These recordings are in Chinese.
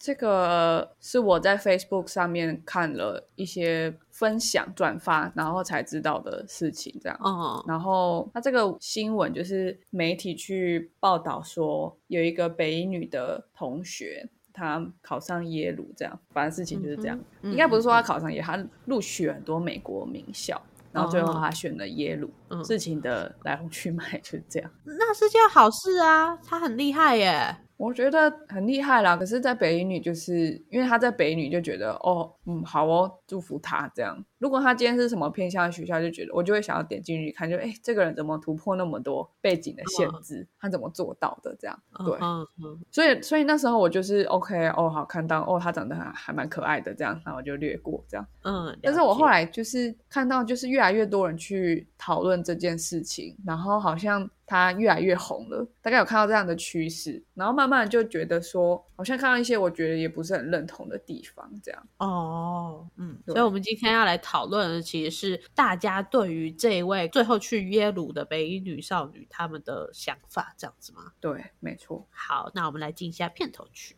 这个是我在 Facebook 上面看了一些分享转发，然后才知道的事情，这样。哦，然后他这个新闻就是媒体去报道说，有一个北一女的同学，她考上耶鲁，这样，反正事情就是这样。嗯应该不是说她考上耶，她录取很多美国名校，然后最后哦她选了耶鲁。嗯事情的来龙去脉就是这样。那是件好事啊，他很厉害耶。我觉得很厉害啦，可是，在北女就是因为她在北女就觉得哦，嗯，好哦，祝福她这样。如果他今天是什么偏向的学校，就觉得我就会想要点进去看，就哎，这个人怎么突破那么多背景的限制，他怎么做到的这样？对，嗯嗯所以所以那时候我就是 OK 哦，好看到哦，他长得还还蛮可爱的这样，然后我就略过这样。嗯，但是我后来来就是看到，就是越来越多人去讨论这件事情，然后好像他越来越红了，大概有看到这样的趋势，然后慢慢就觉得说，好像看到一些我觉得也不是很认同的地方，这样。哦，嗯，所以我们今天要来讨论的其实是大家对于这一位最后去耶鲁的北一女少女他们的想法，这样子吗？对，没错。好，那我们来进一下片头曲。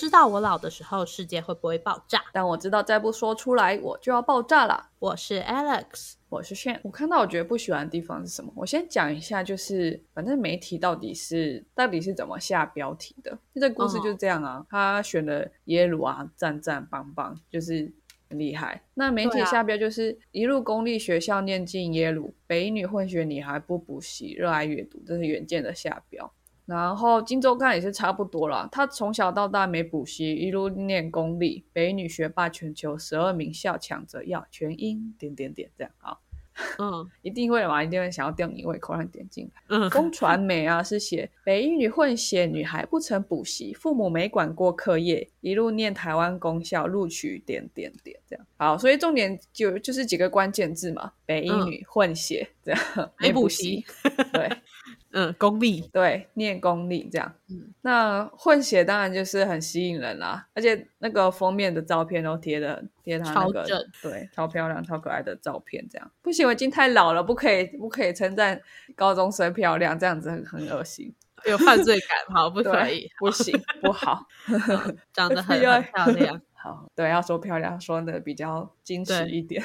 知道我老的时候世界会不会爆炸。但我知道再不说出来，我就要爆炸了。我是 Alex，我是炫，我看到我觉得不喜欢的地方是什么？我先讲一下，就是反正媒体到底是到底是怎么下标题的？这个故事就是这样啊，他选了耶鲁啊，赞赞棒棒，就是很厉害。那媒体下标就是、一路公立学校念进耶鲁，北女混血女孩不补习，热爱阅读，这是远见的下标。然后《金周刊》也是差不多啦，他从小到大没补习，一路念公立，北一女学霸全球十二名校抢着要全英点点点这样啊，嗯一定会嘛，一定会想要吊你胃口让你点进来。嗯，风传媒啊是写北一女混血女孩不曾补习，父母没管过课业，一路念台湾公校，录取点点点这样。好，所以重点就就是几个关键字嘛，北一女混血这样，没补补习，对。嗯，公立，对，念公立这样。嗯那混血当然就是很吸引人啦，而且那个封面的照片都贴的贴他那个对，超漂亮、超可爱的照片，这样不行，我已经太老了，不可以不可以称赞高中生漂亮，这样子很很恶心，有犯罪感，好不 可以，，不行，不好。长得很要很漂亮。好，对，要说漂亮，说的比较矜持一点。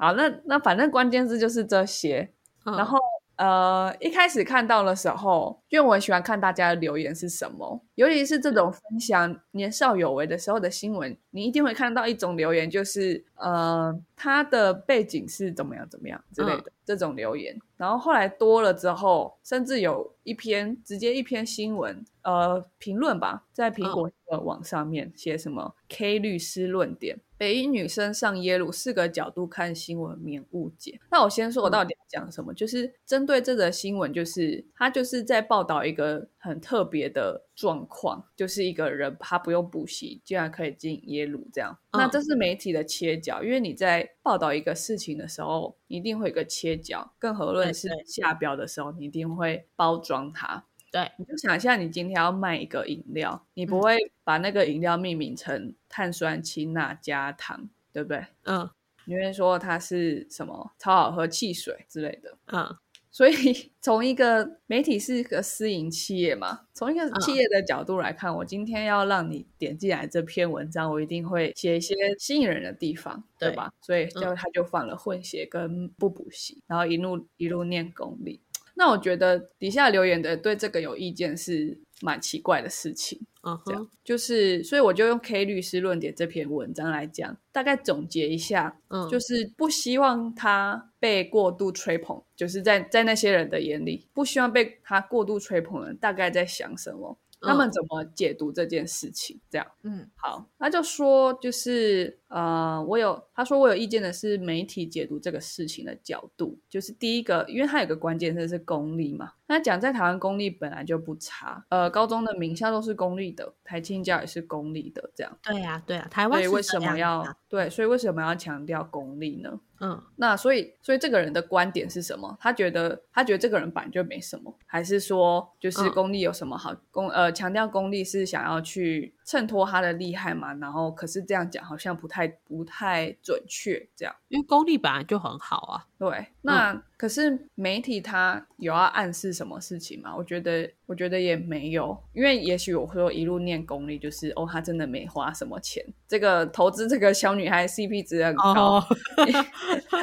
好，那那反正关键字就是这些，嗯。然后呃，一开始看到的时候，因为我很喜欢看大家的留言是什么，尤其是这种分享年少有为的时候的新闻，你一定会看到一种留言，就是呃，他的背景是怎么样怎么样之类的、这种留言。然后后来多了之后，甚至有一篇直接一篇新闻，呃，评论吧，在苹果的网上面写什么 K 律师论点。北一女生上耶鲁，四个角度看新闻，免误解。那我先说，我到底要讲什么？就是针对这则新闻，就是他就是在报道一个很特别的状况，就是一个人他不用补习，竟然可以进耶鲁这样。嗯那这是媒体的切角，因为你在报道一个事情的时候，你一定会有一个切角，更何论是下标的时候，你一定会包装它。对，你就想一下，你今天要卖一个饮料，你不嗯会把那个饮料命名成碳酸氢钠加糖，对不对？嗯你会说它是什么超好喝汽水之类的。嗯所以 从一个媒体是一个私营企业嘛，从一个嗯企业的角度来看，我今天要让你点进来这篇文章，我一定会写一些吸引人的地方，对对吧？所以就嗯他就放了混血跟不补习，然后一路一路念公立。那我觉得底下留言的对这个有意见是蛮奇怪的事情。嗯这样哼，就是，所以我就用 K 律师论点这篇文章来讲，大概总结一下，嗯，就是不希望他被过度吹捧，就是在在那些人的眼里，不希望被他过度吹捧的人大概在想什么，他们怎么解读这件事情，这样。嗯好，他就说，就是呃，我有他说我有意见的是媒体解读这个事情的角度，就是第一个，因为他有个关键字是公立嘛，那讲在台湾公立本来就不差，呃，高中的名校都是公立的，台青教也是公立的，这样。对呀，对呀，台湾所以为什么要啊对？所以为什么要强调公立呢？嗯那所以，所以这个人的观点是什么？他觉得他觉得这个人本来就没什么，还是说就是嗯功利有什么好？公呃强调公立是想要去衬托他的厉害嘛？然后可是这样讲好像不太不太准确，这样因为功力本来就很好啊。对。那、可是媒体他有要暗示什么事情吗？我觉得我觉得也没有，因为也许我说一路念功力，就是哦，他真的没花什么钱，这个投资这个小女孩 CP 值很高，哦，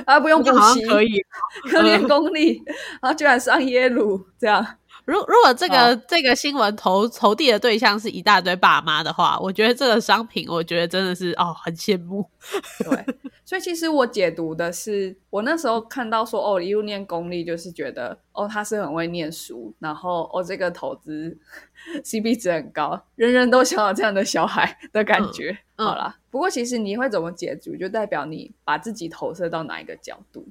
她 不用补习，可以。可念功力，然后居然上耶鲁，这样如如果这个、这个新闻投投递的对象是一大堆爸妈的话，我觉得这个商品，我觉得真的是哦，很羡慕。对。所以其实我解读的是，我那时候看到说哦，一路念公立，就是觉得哦他是很会念书，然后哦这个投资 CP 值很高，人人都想要这样的小孩的感觉。嗯嗯好啦，不过其实你会怎么解读，就代表你把自己投射到哪一个角度。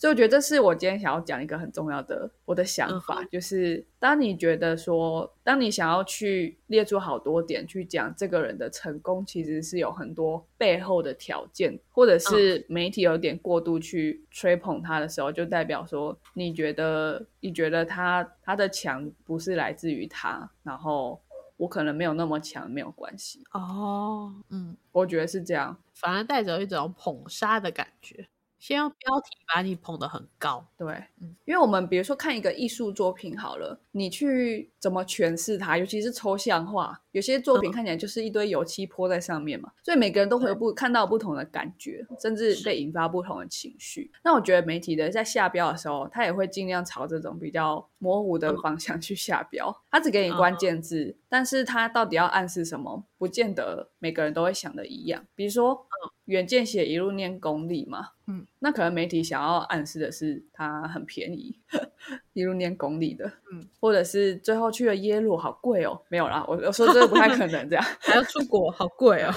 所以我觉得这是我今天想要讲一个很重要的我的想法，嗯就是当你觉得说，当你想要去列出好多点去讲这个人的成功，其实是有很多背后的条件，或者是媒体有点过度去吹捧他的时候，就代表说你觉得你觉得他他的强不是来自于他，然后我可能没有那么强，没有关系，哦，嗯，我觉得是这样。反而带着一种捧杀的感觉，先用标题把你捧得很高。对嗯，因为我们比如说看一个艺术作品好了，你去怎么诠释它，尤其是抽象画，有些作品嗯看起来就是一堆油漆泼在上面嘛，所以每个人都会有不看到不同的感觉，甚至被引发不同的情绪。那我觉得媒体的在下标的时候，他也会尽量朝这种比较模糊的方向去下标，他只给你关键字，但是他到底要暗示什么，不见得每个人都会想的一样。比如说，远见写一路念公立嘛，嗯，那可能媒体想要暗示的是它很便宜，一路念公立的，嗯，或者是最后去了耶鲁好贵哦，没有啦，我我说这个不太可能这样。还要出国，好贵哦。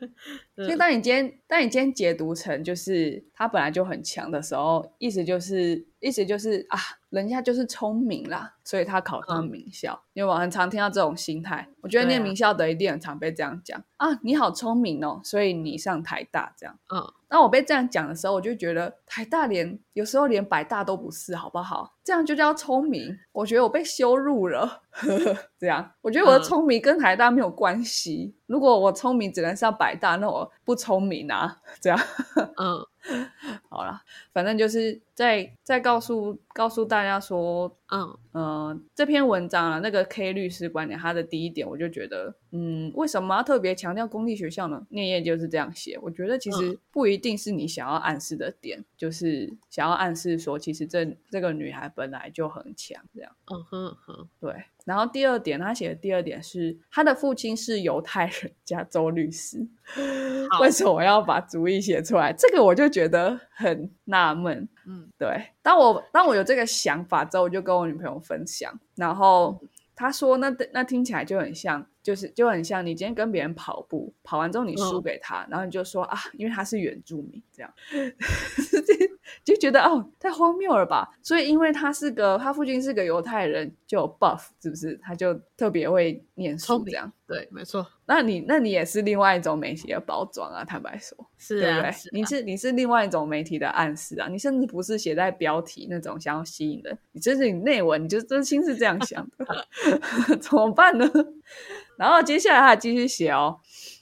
所以当你今天当你今天解读成就是他本来就很强的时候，意思就是意思就是啊，人家就是聪明啦，所以他考上名校。因为我很常听到这种心态，我觉得念名校的一定很常被这样讲啊，你好聪明哦，所以你上台大这样。嗯，那我被这样讲的时候，我就觉得台大连有时候连百大都不是，好不好？这样就叫聪明？我觉得我被羞辱了。这样，我觉得我的嗯聪明跟台大没有关系。如果我聪明只能上百大，那我不聪明啊。这样，嗯 好啦，反正就是在在告诉告诉大家说，嗯呃，这篇文章啊，那个 K 律师观点，他的第一点，我就觉得，嗯，为什么要特别强调公立学校呢？念业就是这样写，我觉得其实不一定是你想要暗示的点，就是想要暗示说，其实这这个女孩本来就很强，这样嗯哼嗯哼，对。然后第二点，他写的第二点是，他的父亲是犹太人，加州律师。好为什么要把主意写出来？这个我就觉得很纳闷。嗯对，当我当我有这个想法之后，我就跟我女朋友分享，然后她说那那听起来就很像，就是就很像你今天跟别人跑步，跑完之后你输嗯给他，然后你就说啊，因为他是原住民，这样 就觉得哦太荒谬了吧？所以因为他是个他父亲是个犹太人，就有 buff 是不是？他就特别会念书这样。对，没错，那你那你也是另外一种媒体的包装啊，坦白说。是啊，对不对？是啊你是你是另外一种媒体的暗示啊，你甚至不是写在标题那种想要吸引的，你这是你内文，你就真心是这样想的，怎么办呢？然后接下来他还继续写哦，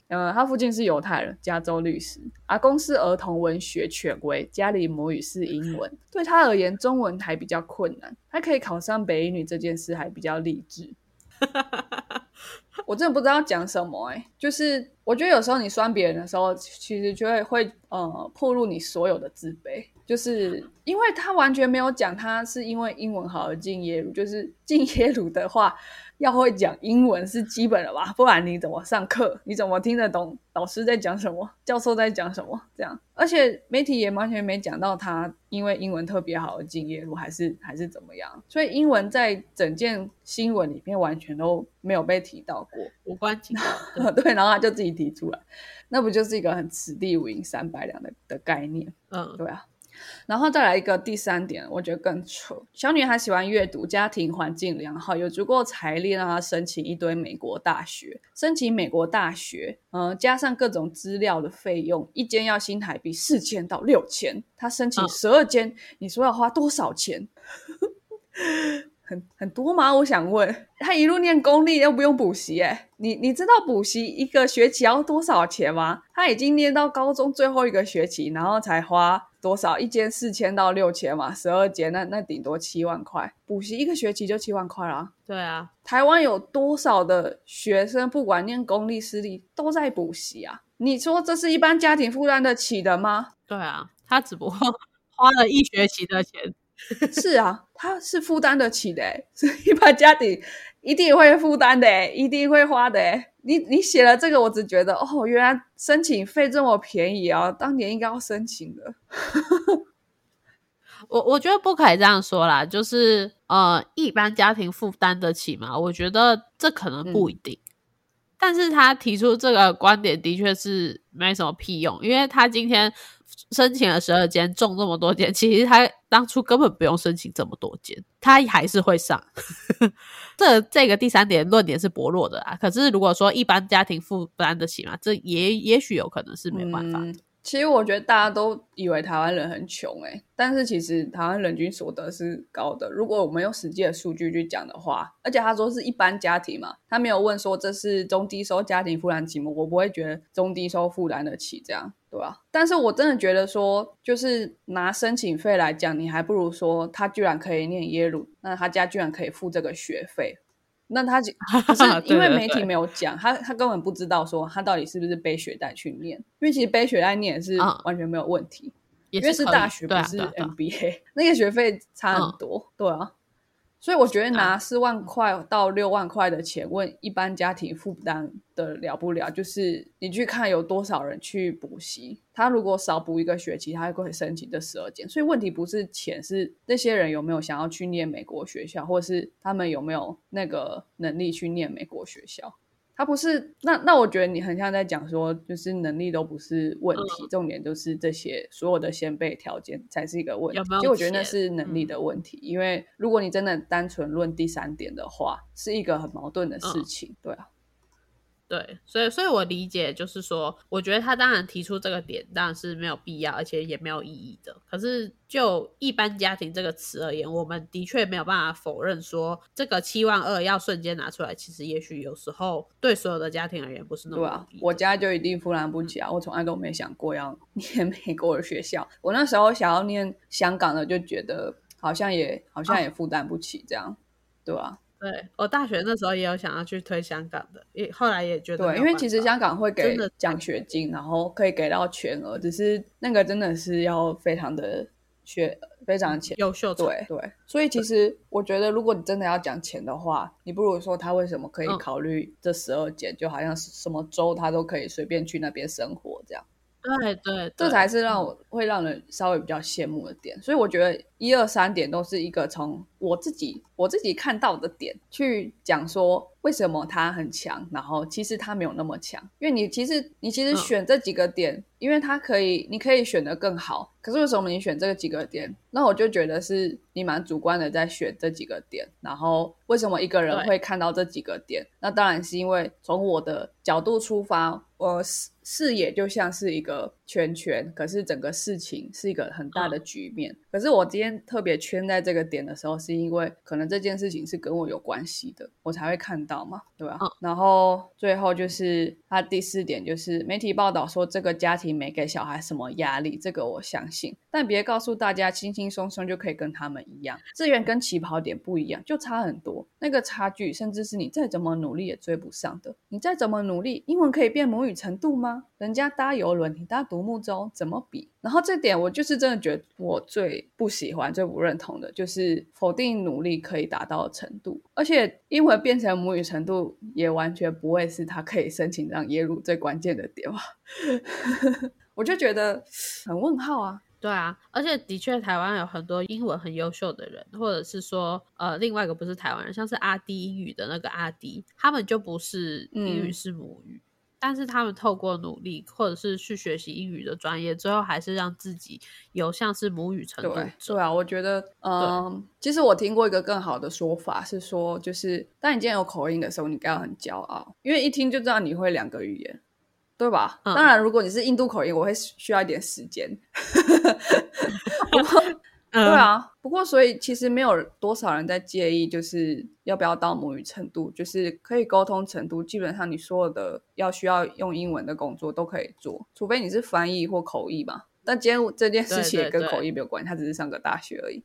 嗯，他父亲是犹太人，加州律师，阿公是儿童文学权威，家里母语是英文，对他而言，中文还比较困难，他可以考上北一女这件事还比较励志。我真的不知道讲什么哎、就是我觉得有时候你酸别人的时候，其实就会会呃暴露你所有的自卑，就是因为他完全没有讲他是因为英文好而进耶鲁，就是进耶鲁的话，要会讲英文是基本的吧，不然你怎么上课？你怎么听得懂老师在讲什么，教授在讲什么？这样，而且媒体也完全没讲到他因为英文特别好而进耶鲁，还是还是怎么样？所以英文在整件新闻里面完全都没有被提到过，无关紧要。对，然后他就自己提出来，那不就是一个很此地无银三百两的的概念？嗯，对啊。然后再来一个第三点，我觉得更扯。小女孩喜欢阅读，家庭环境良好，有足够财力让她申请一堆美国大学。申请美国大学，嗯，加上各种资料的费用，一间要新台币四千到六千。她申请十二间，你说要花多少钱？很很多吗？我想问。他一路念公立又不用补习，哎，你你知道补习一个学期要多少钱吗？他已经念到高中最后一个学期，然后才花。多少一间四千到六千嘛，十二间那那顶多七万块，补习一个学期就七万块啦。对啊，台湾有多少的学生不管念公立私立都在补习啊？你说这是一般家庭负担得起的吗？对啊，他只不过 花了一学期的钱。是啊，他是负担得起的，是一般家庭一定会负担的，一定会花的。你你写了这个，我只觉得哦，原来申请费这么便宜啊！当年应该要申请的。我我觉得不可以这样说啦，就是呃，一般家庭负担得起吗？我觉得这可能不一定。但是他提出这个观点的确是没什么屁用，因为他今天申请了十二间，中这么多间，其实他当初根本不用申请这么多间，他还是会上。这这个第三点论点是薄弱的啊。可是如果说一般家庭负担得起嘛，这也也许有可能是没办法的。其实我觉得大家都以为台湾人很穷哎，但是其实台湾人均所得是高的。如果我们用实际的数据去讲的话，而且他说是一般家庭嘛，他没有问说这是中低收家庭负担起吗？我不会觉得中低收负担得起这样，对吧？但是我真的觉得说，就是拿申请费来讲，你还不如说他居然可以念耶鲁，那他家居然可以付这个学费。那他 可是因为媒体没有讲，他他根本不知道说他到底是不是背学贷去念，因为其实背学贷念是完全没有问题，因为是大学不是 MBA，那个学费差很多，对啊。所以我觉得拿四万块到六万块的钱问一般家庭负担的了不了，就是你去看有多少人去补习，他如果少补一个学期，他就会申请这十二间。所以问题不是钱，是那些人有没有想要去念美国学校，或是他们有没有那个能力去念美国学校。他不是那那，我觉得你很像在讲说，就是能力都不是问题，重点就是这些所有的先辈条件才是一个问题。其实我觉得那是能力的问题，因为如果你真的单纯论第三点的话，是一个很矛盾的事情，对啊。对，所以，所以我理解，就是说，我觉得他当然提出这个点，当然是没有必要，而且也没有意义的。可是，就一般家庭这个词而言，我们的确没有办法否认说，这个七万二要瞬间拿出来，其实也许有时候对所有的家庭而言不是那么对啊。我家就一定负担不起啊！我从来都没想过要 念美国的学校，我那时候想要念香港的，就觉得好像也好像也负担不起，这样，对吧？对我大学那时候也有想要去推香港的，也后来也觉得对，因为其实香港会给奖学金，然后可以给到全额，只是那个真的是要非常的学，非常钱优秀。对对，所以其实我觉得，如果你真的要讲钱的话，你不如说他为什么可以考虑这十二间，就好像什么州他都可以随便去那边生活这样。对对，这才是让我会让人稍微比较羡慕的点。所以我觉得一二三点都是一个从我自己我自己看到的点去讲说为什么他很强，然后其实他没有那么强。因为你其实你其实选这几个点，因为他可以你可以选的更好。可是为什么你选这个几个点？那我就觉得是你蛮主观的在选这几个点。然后为什么一个人会看到这几个点？那当然是因为从我的角度出发，我视视野就像是一个圈圈，可是整个事情是一个很大的局面。可是我今天特别圈在这个点的时候，是因为可能这件事情是跟我有关系的，我才会看到嘛，对吧？然后最后就是他第四点，就是媒体报道说这个家庭没给小孩什么压力，这个我相信。但别告诉大家轻轻松松就可以跟他们一样，志愿跟起跑点不一样，就差很多。那个差距，甚至是你再怎么努力也追不上的。你再怎么努力，英文可以变母语程度吗？人家搭游轮，你搭独木舟，怎么比？然后这点我就是真的觉得我最不喜欢、最不认同的，就是否定努力可以达到的程度。而且英文变成母语程度，也完全不会是他可以申请上耶鲁最关键的点吧？我就觉得很问号啊。对啊，而且的确，台湾有很多英文很优秀的人，或者是说，呃，另外一个不是台湾人，像是阿迪英语的那个阿迪，他们就不是英语是母语，但是他们透过努力，或者是去学习英语的专业，最后还是让自己有像是母语程度。对啊，我觉得，嗯，其实我听过一个更好的说法是说，就是当你今天有口音的时候，你该要很骄傲，因为一听就知道你会两个语言。对吧？当然，如果你是印度口音，我会需要一点时间。对啊，不过所以其实没有多少人在介意，就是要不要到母语程度，就是可以沟通程度，基本上你所有的要需要用英文的工作都可以做，除非你是翻译或口译嘛。但今天这件事情也跟口译没有关系，他只是上个大学而已。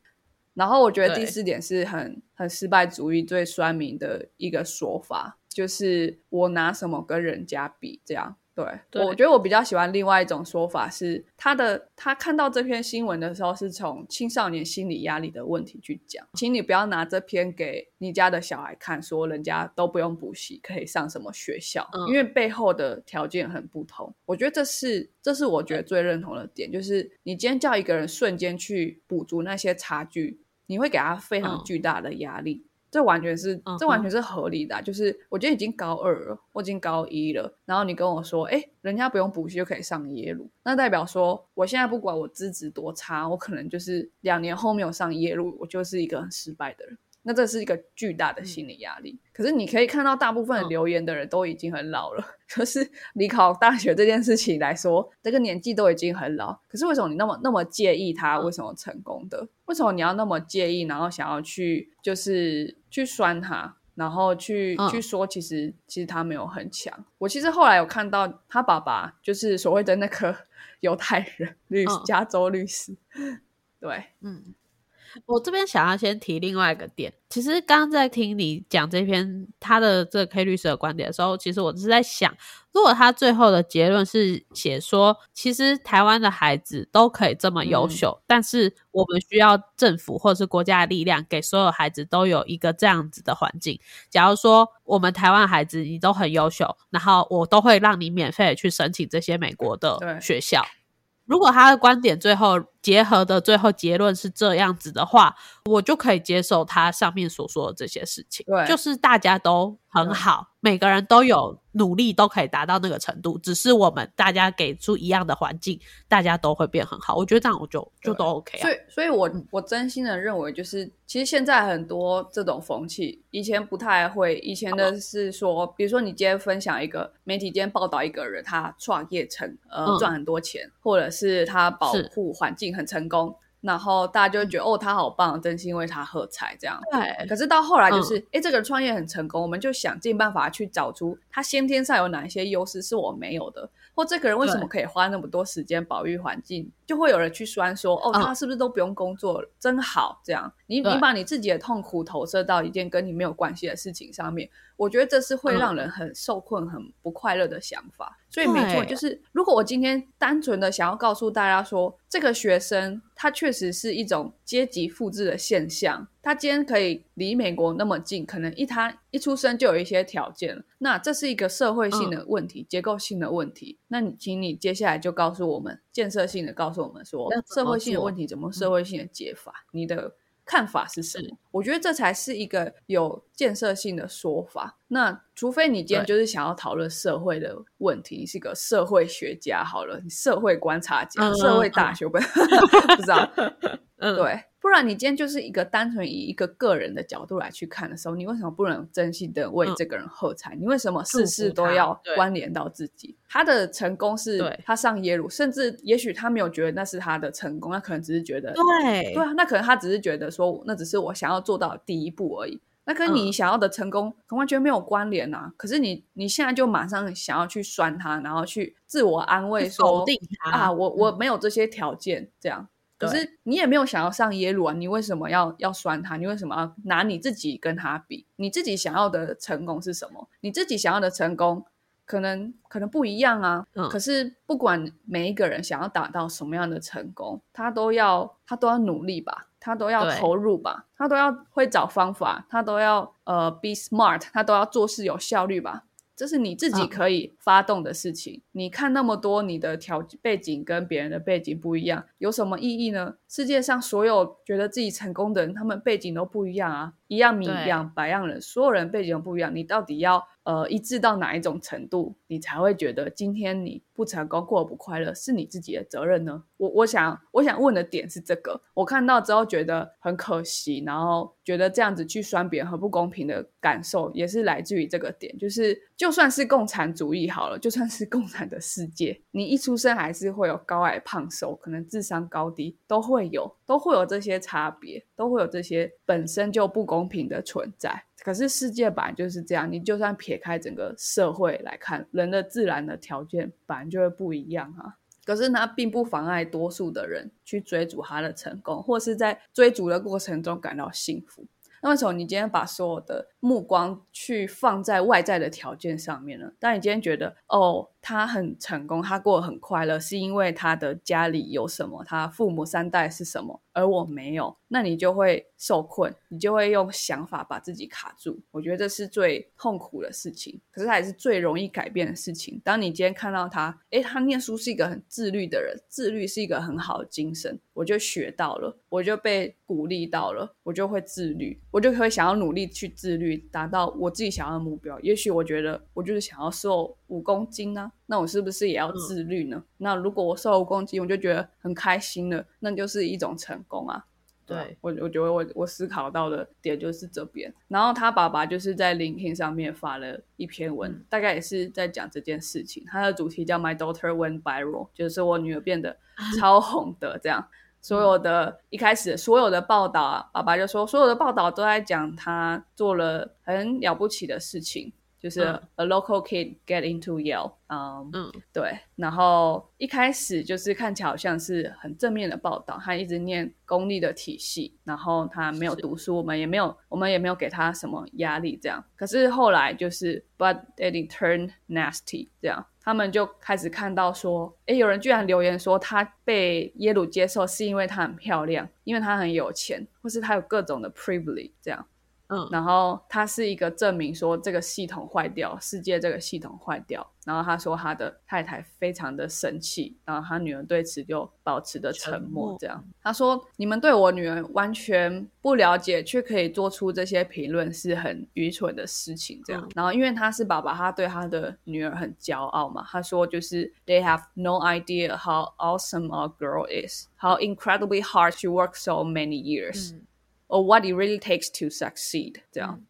然后我觉得第四点是很很失败主义最酸民的一个说法，就是我拿什么跟人家比这样。对，我觉得我比较喜欢另外一种说法，是他的他看到这篇新闻的时候，是从青少年心理压力的问题去讲，请你不要拿这篇给你家的小孩看，说人家都不用补习，可以上什么学校，因为背后的条件很不同。我觉得这是这是我觉得最认同的点，就是你今天叫一个人瞬间去补足那些差距，你会给他非常巨大的压力。这完全是，这完全是合理的。就是我觉得已经高二了，我已经高一了，然后你跟我说，哎，人家不用补习就可以上耶鲁，那代表说，我现在不管我资质多差，我可能就是两年后没有上耶鲁，我就是一个很失败的人。那这是一个巨大的心理压力。可是你可以看到，大部分留言的人都已经很老了。就是你考大学这件事情来说，这个年纪都已经很老。可是为什么你那么那么介意他为什么成功的？为什么你要那么介意，然后想要去就是去酸他，然后去去说其实其实他没有很强。我其实后来有看到他爸爸就是所谓的那个 犹太人律加州律师，对，嗯。我这边想要先提另外一个点，其实刚刚在听你讲这篇他的这个 K 律师的观点的时候，其实我是在想，如果他最后的结论是写说，其实台湾的孩子都可以这么优秀，但是我们需要政府或者是国家的力量，给所有孩子都有一个这样子的环境。假如说我们台湾孩子你都很优秀，然后我都会让你免费去申请这些美国的学校。如果他的观点最后结合的最后结论是这样子的话，我就可以接受他上面所说的这些事情。对，就是大家都很好，每个人都有努力，都可以达到那个程度。只是我们大家给出一样的环境，大家都会变很好。我觉得这样我就就都 OK 啊。所以，所以我我真心的认为，就是其实现在很多这种风气，以前不太会。以前的是说，比如说你今天分享一个媒体今天报道一个人，他创业成呃赚很多钱，或者是他保护环境。很成功，然后大家就会觉得哦，他好棒，真心为他喝彩这样。对。可是到后来就是，哎，这个创业很成功，我们就想尽办法去找出他先天上有哪一些优势是我没有的，或这个人为什么可以花那么多时间保育环境，就会有人去酸说，哦，他是不是都不用工作，真好这样。你你把你自己的痛苦投射到一件跟你没有关系的事情上面。我觉得这是会让人很受困、很不快乐的想法。所以没错，就是如果我今天单纯的想要告诉大家说，这个学生他确实是一种阶级复制的现象，他今天可以离美国那么近，可能一他一出生就有一些条件那这是一个社会性的问题、结构性的问题。那你请你接下来就告诉我们，建设性的告诉我们说，社会性的问题怎么社会性的解法？你的。看法是什么？我觉得这才是一个有建设性的说法。那除非你今天就是想要讨论社会的问题，你是个社会学家好了，社会观察家、社会大学本 不知道，对。不然你今天就是一个单纯以一个个人的角度来去看的时候，你为什么不能真心的为这个人喝彩？你为什么事事都要关联到自己？他的成功是他上耶鲁，甚至也许他没有觉得那是他的成功，他可能只是觉得对。对啊，那可能他只是觉得说那只是我想要做到第一步而已，那跟你想要的成功完全没有关联啊！可是你你现在就马上想要去拴他，然后去自我安慰说否定他啊，我我没有这些条件。这样。可是你也没有想要上耶鲁啊，你为什么要要酸他？你为什么要拿你自己跟他比？你自己想要的成功是什么？你自己想要的成功可能可能不一样啊。嗯可是不管每一个人想要达到什么样的成功，他都要他都要努力吧，他都要投入吧，他都要会找方法，他都要呃 be smart，他都要做事有效率吧。这是你自己嗯可以发动的事情。你看那么多，你的条背景跟别人的背景不一样，有什么意义呢？世界上所有觉得自己成功的人，他们背景都不一样啊，一样米对一样百样人，所有人背景都不一样。你到底要呃一致到哪一种程度，你才会觉得今天你不成功过得不快乐是你自己的责任呢？我我想我想问的点是这个，我看到之后觉得很可惜，然后觉得这样子去酸别人很不公平的感受，也是来自于这个点，就是就算是共产主义好了，就算是共产的世界，你一出生还是会有高矮胖瘦，可能智商高低都会有，都会有这些差别，都会有这些本身就不公平的存在。可是世界本来就是这样，你就算撇开整个社会来看，人的自然的条件本来就会不一样啊。可是它并不妨碍多数的人去追逐他的成功，或是在追逐的过程中感到幸福。那为什么你今天把所有的目光去放在外在的条件上面呢？当你今天觉得哦，他很成功，他过得很快乐，是因为他的家里有什么，他父母三代是什么，而我没有，那你就会受困，你就会用想法把自己卡住。我觉得这是最痛苦的事情，可是它也是最容易改变的事情。当你今天看到他，诶，他念书是一个很自律的人，自律是一个很好的精神，我就学到了，我就被鼓励到了，我就会自律，我就会想要努力去自律，达到我自己想要的目标。也许我觉得我就是想要瘦五公斤呢、那我是不是也要自律呢？那如果我瘦五公斤，我就觉得很开心了，那就是一种成功啊。对我我觉得我我思考到的点就是这边，然后他爸爸就是在 LinkedIn 上面发了一篇文，嗯大概也是在讲这件事情。他的主题叫 My Daughter Went Viral，就是我女儿变得超红的这样。所有的一开始所有的报道啊，爸爸就说所有的报道都在讲他做了很了不起的事情，就是嗯 a local kid get into Yale，嗯，嗯，对，然后一开始就是看起来好像是很正面的报道，他一直念公立的体系，然后他没有读书，我们也没有，我们也没有给他什么压力，这样。可是后来就是，but it turned nasty，这样，他们就开始看到说，诶，有人居然留言说他被耶鲁接受是因为她很漂亮，因为她很有钱，或是她有各种的 privilege，这样。嗯，然后他是一个证明说这个系统坏掉，世界这个系统坏掉。然后他说他的太太非常的生气，然后他女儿对此就保持着沉沉默。默这样，他说你们对我女儿完全不了解，却可以做出这些评论是很愚蠢的事情。这样，嗯然后因为他是爸爸，他对他的女儿很骄傲嘛。他说就是 They have no idea how awesome our girl is, how incredibly hard she worked so many years. 嗯 or what it really takes to succeed，这样。嗯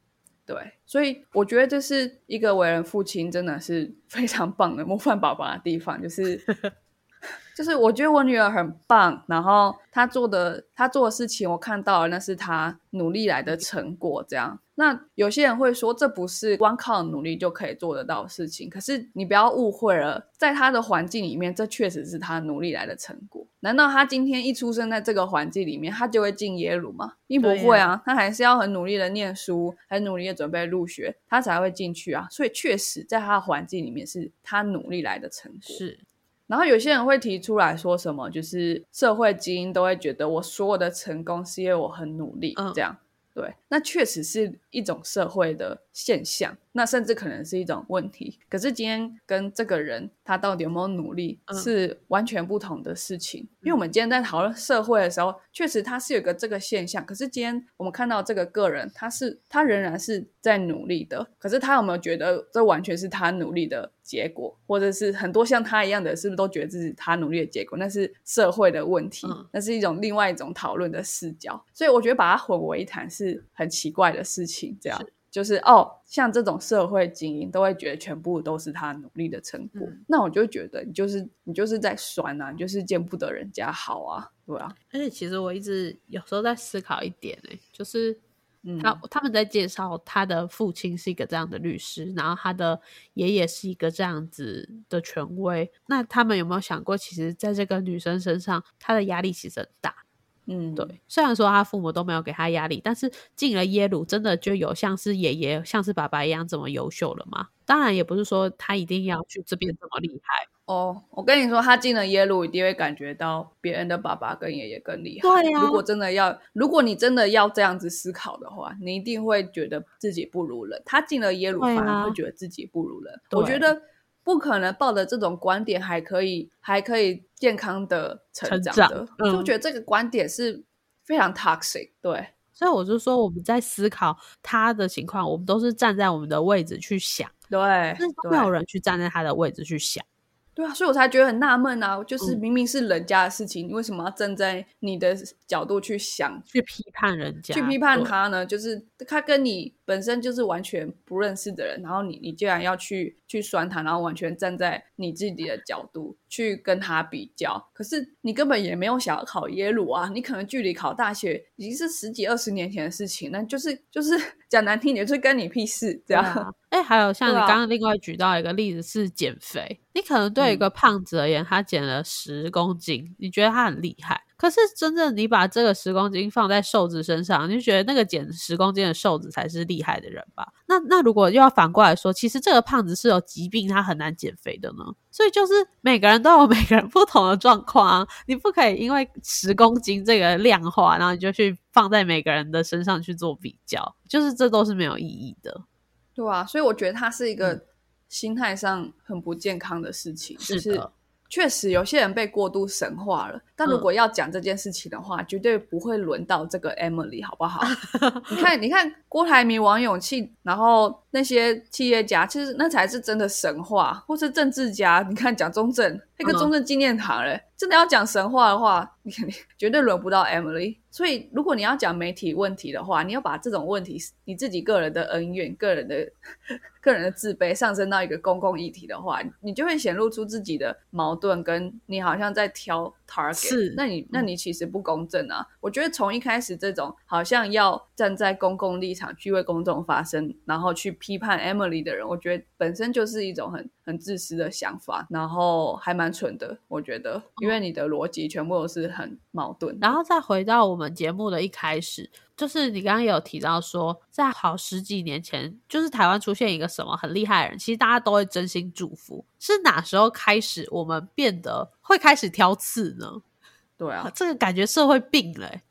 对，所以我觉得这是一个为人父亲真的是非常棒的模范爸爸的地方，就是 就是我觉得我女儿很棒，然后她做的她做的事情我看到了，那是她努力来的成果，这样。那有些人会说，这不是光靠努力就可以做得到的事情。可是你不要误会了，在她的环境里面，这确实是她努力来的成果。难道他今天一出生在这个环境里面，他就会进耶鲁吗？并不会啊，他还是要很努力的念书，很努力的准备入学，他才会进去啊。所以确实，在他的环境里面，是他努力来的成果。是，然后有些人会提出来说什么，就是社会精英都会觉得我所有的成功是因为我很努力，嗯这样。对，那确实是一种社会的现象，那甚至可能是一种问题。可是今天跟这个人他到底有没有努力嗯是完全不同的事情。因为我们今天在讨论社会的时候，确实他是有个这个现象。可是今天我们看到这个个人，他是他仍然是在努力的。可是他有没有觉得这完全是他努力的结果，或者是很多像他一样的，是不是都觉得自己他努力的结果？那是社会的问题，嗯那是一种另外一种讨论的视角。所以我觉得把它混为一谈是很奇怪的事情。这样是就是哦，像这种社会精英都会觉得全部都是他努力的成果，嗯那我就觉得你就是你就是在酸啊，你就是见不得人家好啊，对啊，而且其实我一直有时候在思考一点呢、就是嗯他他们在介绍他的父亲是一个这样的律师，然后他的爷爷是一个这样子的权威。那他们有没有想过，其实在这个女生身上，她的压力其实很大。嗯，对，虽然说他父母都没有给他压力，但是进了耶鲁，真的就有像是爷爷、像是爸爸一样这么优秀了吗？当然，也不是说他一定要去这边这么厉害。哦，我跟你说，他进了耶鲁，一定会感觉到别人的爸爸跟爷爷更厉害。对啊如果真的要，如果你真的要这样子思考的话，你一定会觉得自己不如人。他进了耶鲁，反而会觉得自己不如人。对我觉得不可能抱着这种观点还可以还可以健康的成长成的，长嗯就觉得这个观点是非常 toxic。对，所以我就说，我们在思考他的情况，我们都是站在我们的位置去想，对没有人去站在他的位置去想。对啊，所以我才觉得很纳闷啊！就是嗯明明是人家的事情，你为什么要站在你的角度去想去批判人家，去批判。他呢，就是他跟你本身就是完全不认识的人，然后你你竟然要去去酸他，然后完全站在你自己的角度去跟他比较，可是你根本也没有想要考耶鲁啊，你可能距离考大学已经是十几二十年前的事情，那就是就是 讲难听点，就是跟你屁事这样。哎还有像你刚刚另外举到一个例子是减肥，你可能对一嗯个胖子而言，他减了十公斤，你觉得他很厉害。可是真正你把这个十公斤放在瘦子身上，你就觉得那个减十公斤的瘦子才是厉害的人吧？那那如果又要反过来说，其实这个胖子是有疾病，他很难减肥的呢。所以就是每个人都有每个人不同的状况啊，你不可以因为十公斤这个量化，然后你就去放在每个人的身上去做比较，就是这都是没有意义的。对啊，所以我觉得它是一嗯个心态上很不健康的事情，就是的确实有些人被过度神化了，但如嗯果要讲这件事情的话，绝对不会轮到这个 Emily，好不好？你看，你看郭台铭、王永庆，然后那些企业家，其实那才是真的神话，或是政治家。你看蒋中正那个嗯中正纪念堂嘞，真的要讲神话的话，你肯定绝对轮不到 Emily。所以，如果你要讲媒体问题的话，你要把这种问题，你自己个人的恩怨、个人的 个人的自卑上升到一个公共议题的话，你就会显露出自己的矛盾，跟你好像在挑 target，是那你那你其实不公正啊！我觉得从一开始这种好像要站在公共立场去为公众发声，然后去批判 Emily 的人，我觉得本身就是一种很很自私的想法，然后还蛮蠢的。我觉得，因为你的逻辑全部都是很矛盾。然后再回到我们节目的一开始，就是你刚刚也有提到说，在好十几年前，就是台湾出现一个什么很厉害的人，其实大家都会真心祝福。是哪时候开始我们变得会开始挑刺呢？对啊，这个感觉社会病了欸、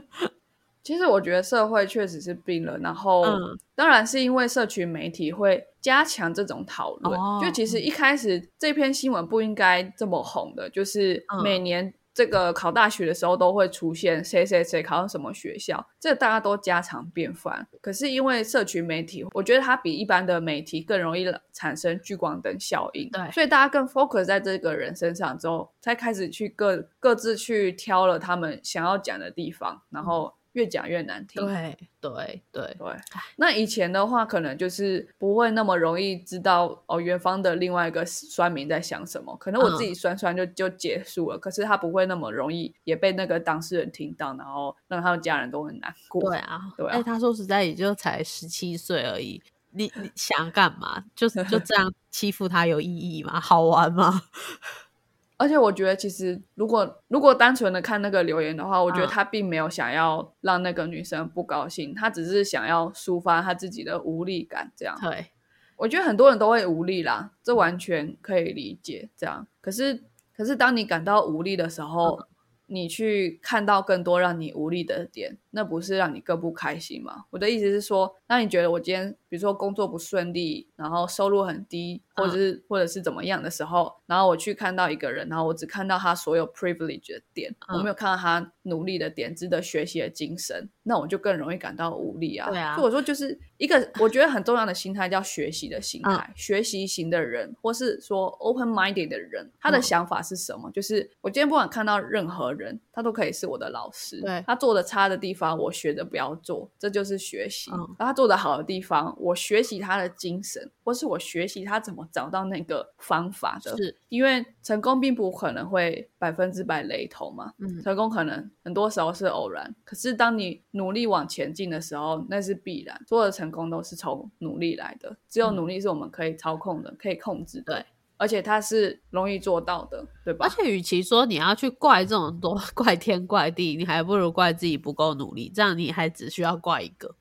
其实我觉得社会确实是病了，然后、嗯当然是因为社群媒体会加强这种讨论。哦就其实一开始这篇新闻不应该这么红的，就是嗯每年这个考大学的时候都会出现谁谁谁考上什么学校，这大家都家常便饭。可是因为社群媒体，我觉得它比一般的媒体更容易产生聚光灯效应，对所以大家更 focus 在这个人身上之后，才开始去各各自去挑了他们想要讲的地方，然后越讲越难听。对对对，对，那以前的话，可能就是不会那么容易知道哦，元芳的另外一个酸民在想什么。可能我自己酸酸就就结束了，可是他不会那么容易也被那个当事人听到，然后让他们家人都很难过。对啊，对啊哎、他说实在也就才十七岁而已，你你想干嘛？就是就这样欺负他有意义吗？好玩吗？而且我觉得，其实如果如果单纯的看那个留言的话，我觉得嗯他并没有想要让那个女生不高兴，他只是想要抒发他自己的无力感，这样。对，我觉得很多人都会无力啦，这完全可以理解。这样，可是可是当你感到无力的时候，你去看到更多让你无力的点，那不是让你更不开心吗？我的意思是说，当你觉得我今天比如说工作不顺利，然后收入很低，或者是、或者是怎么样的时候，然后我去看到一个人，然后我只看到他所有 privilege 的点，嗯我没有看到他努力的点、值得学习的精神，那我就更容易感到无力啊。对啊所以我说就是一个我觉得很重要的心态叫学习的心嗯态，学习型的人，或是说 open minded 的人，他的嗯想法是什么？就是我今天不管看到任何人，他都可以是我的老师。对他做的差的地方，我学着不要做，这就是学习。嗯然后他做做得好的地方，我学习他的精神，或是我学习他怎么找到那个方法的。是因为成功并不可能会百分之百雷同嘛，嗯成功可能很多时候是偶然，可是当你努力往前进的时候，那是必然。所有的成功都是从努力来的，只有嗯努力是我们可以操控的、可以控制的，对，而且它是容易做到的，对吧而？且，与其说你要去怪这种多 怪天怪地，你还不如怪自己不够努力，这样你还只需要怪一个。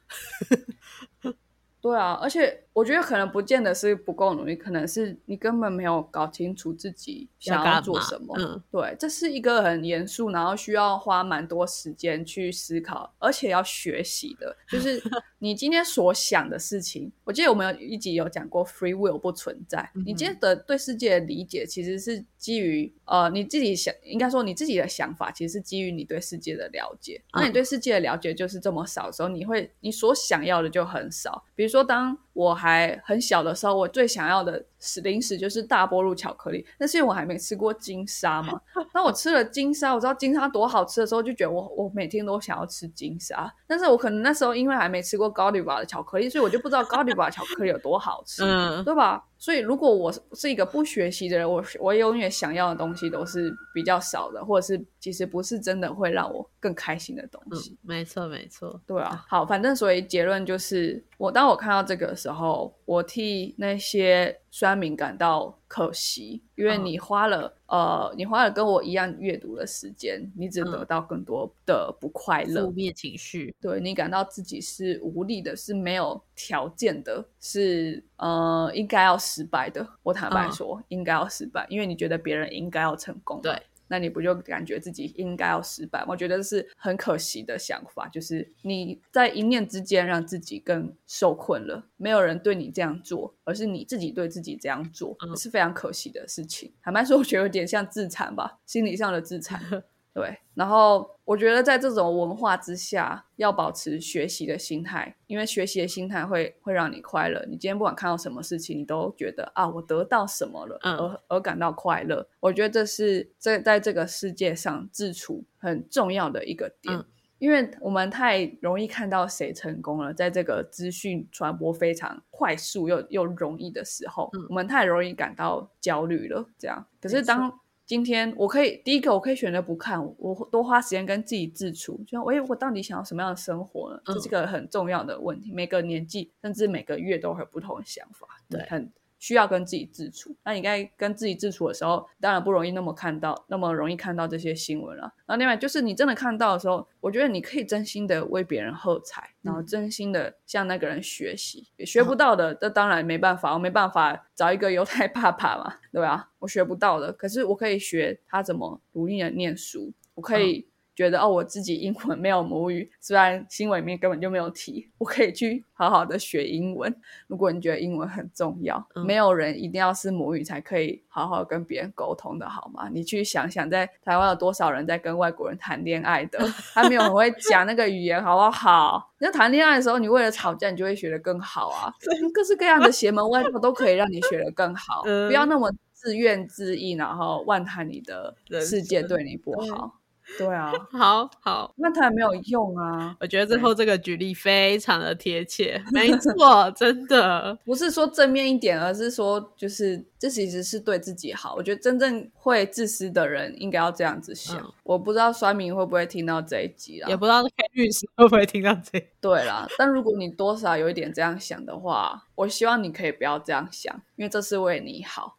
对啊，而且我觉得可能不见得是不够努力，可能是你根本没有搞清楚自己想要做什么。嗯对，这是一个很严肃，然后需要花蛮多时间去思考，而且要学习的。就是 你今天所想的事情，我记得我们有一集有讲过，free will 不存在。你今天的对世界的理解，其实是基于呃你自己想，应该说你自己的想法，其实是基于你对世界的了解。那你对世界的了解就是这么少的时候，你会你所想要的就很少。比如说，当我还很小的时候，我最想要的零食就是大波路巧克力，那是因为我还没吃过金沙嘛。当我吃了金沙，我知道金沙多好吃的时候，就觉得我我每天都想要吃金沙。但是我可能那时候因为还没吃过高迪巴的巧克力，所以我就不知道高迪巴巧克力有多好吃，嗯，对吧？所以如果我是是一个不学习的人，我我永远想要的东西都是比较少的，或者是其实不是真的会让我更开心的东西。嗯，没错没错。对啊，好，反正所以结论就是，我当我看到这个的时候，我替那些酸民感到可惜，因为嗯。你花了、呃，你花了跟我一样阅读的时间，你只得嗯到更多的不快乐。负面情绪，对你感到自己是无力的，是没有条件的，是呃应该要失败的。我坦白嗯。说，应该要失败，因为你觉得别人应该要成功，对那你不就感觉自己应该要失败？我觉得是很可惜的想法，就是你在一念之间让自己更受困了。没有人对你这样做，而是你自己对自己这样做，嗯是非常可惜的事情。坦白说，我觉得有点像自残吧，心理上的自残。对，然后我觉得在这种文化之下，要保持学习的心态，因为学习的心态会会让你快乐。你今天不管看到什么事情，你都觉得啊，我得到什么了，嗯而而感到快乐。我觉得这是在在这个世界上自处很重要的一个点。嗯因为我们太容易看到谁成功了，在这个资讯传播非常快速又又容易的时候，嗯我们太容易感到焦虑了。这样，可是当今天我可以第一个，我可以选择不看，我多花时间跟自己自处，就像，哎，我到底想要什么样的生活呢？这是一个很重要的问题。每个年纪甚至每个月都会有不同的想法，对很需要跟自己自处。那你该跟自己自处的时候，当然不容易那么看到，那么容易看到这些新闻了。然后另外就是你真的看到的时候，我觉得你可以真心的为别人喝彩，然后真心的向那个人学习。也学不到的，这当然没办法，我没办法找一个犹太爸爸嘛，对吧？我学不到的，可是我可以学他怎么努力的念书，我可以。觉得哦，我自己英文没有母语，虽然新闻里面根本就没有提，我可以去好好的学英文。如果你觉得英文很重要，嗯没有人一定要是母语才可以好好跟别人沟通的好吗？你去想想，在台湾有多少人在跟外国人谈恋爱的，他没有很会讲那个语言，好不好？你在谈恋爱的时候，你为了吵架，你就会学得更好啊。各式各样的邪门歪道都可以让你学得更好，嗯不要那么自怨自艾，然后万叹你的世界生对你不好。对啊，好好，那他也没有用啊。我觉得最后这个举例非常的贴切，没错，真的，不是说正面一点，而是说就是这其实是对自己好。我觉得真正会自私的人应该要这样子想。嗯我不知道酸民会不会听到这一集啦也。不知道 K 律师会不会听到这。对啦，但如果你多少有一点这样想的话，我希望你可以不要这样想，因为这是为你好。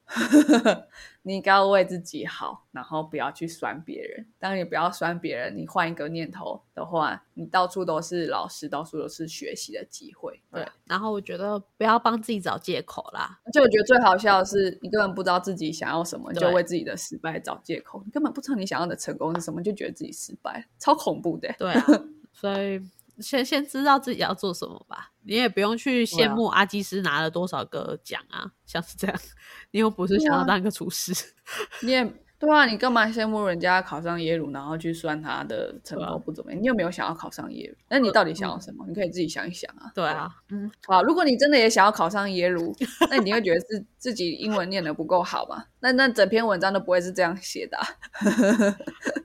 你应该要为自己好，然后不要去酸别人。当你不要酸别人，你换一个念头的话，你到处都是老师，到处都是学习的机会。对，然后我觉得不要帮自己找借口啦。而且我觉得最好笑的是，你根本不知道自己想要什么，你就对为自己的失败找借口。你根本不知道你想要的成功是什么，就觉得自己失败，超恐怖的。对啊，所以先先知道自己要做什么吧。你也不用去羡慕阿基斯拿了多少个奖啊，像是这样，你又不是想要当个厨师。你也对啊，你干嘛羡慕人家考上耶鲁，然后去算他的成功不怎么样？你有没有想要考上耶鲁？那你到底想要什么？你可以自己想一想啊。对啊，嗯，好，如果你真的也想要考上耶鲁，那你会觉得是自己英文念的不够好嘛？那那整篇文章都不会是这样写的啊、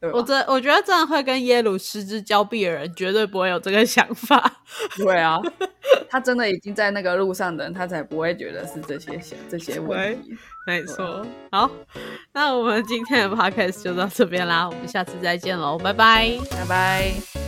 对我真我觉得真的会跟耶鲁失之交臂的人，绝对不会有这个想法。对啊，他真的已经在那个路上的人，他才不会觉得是这些想这些问题。没错，好，那我们今天的 podcast 就到这边啦，我们下次再见喽，拜拜。拜拜。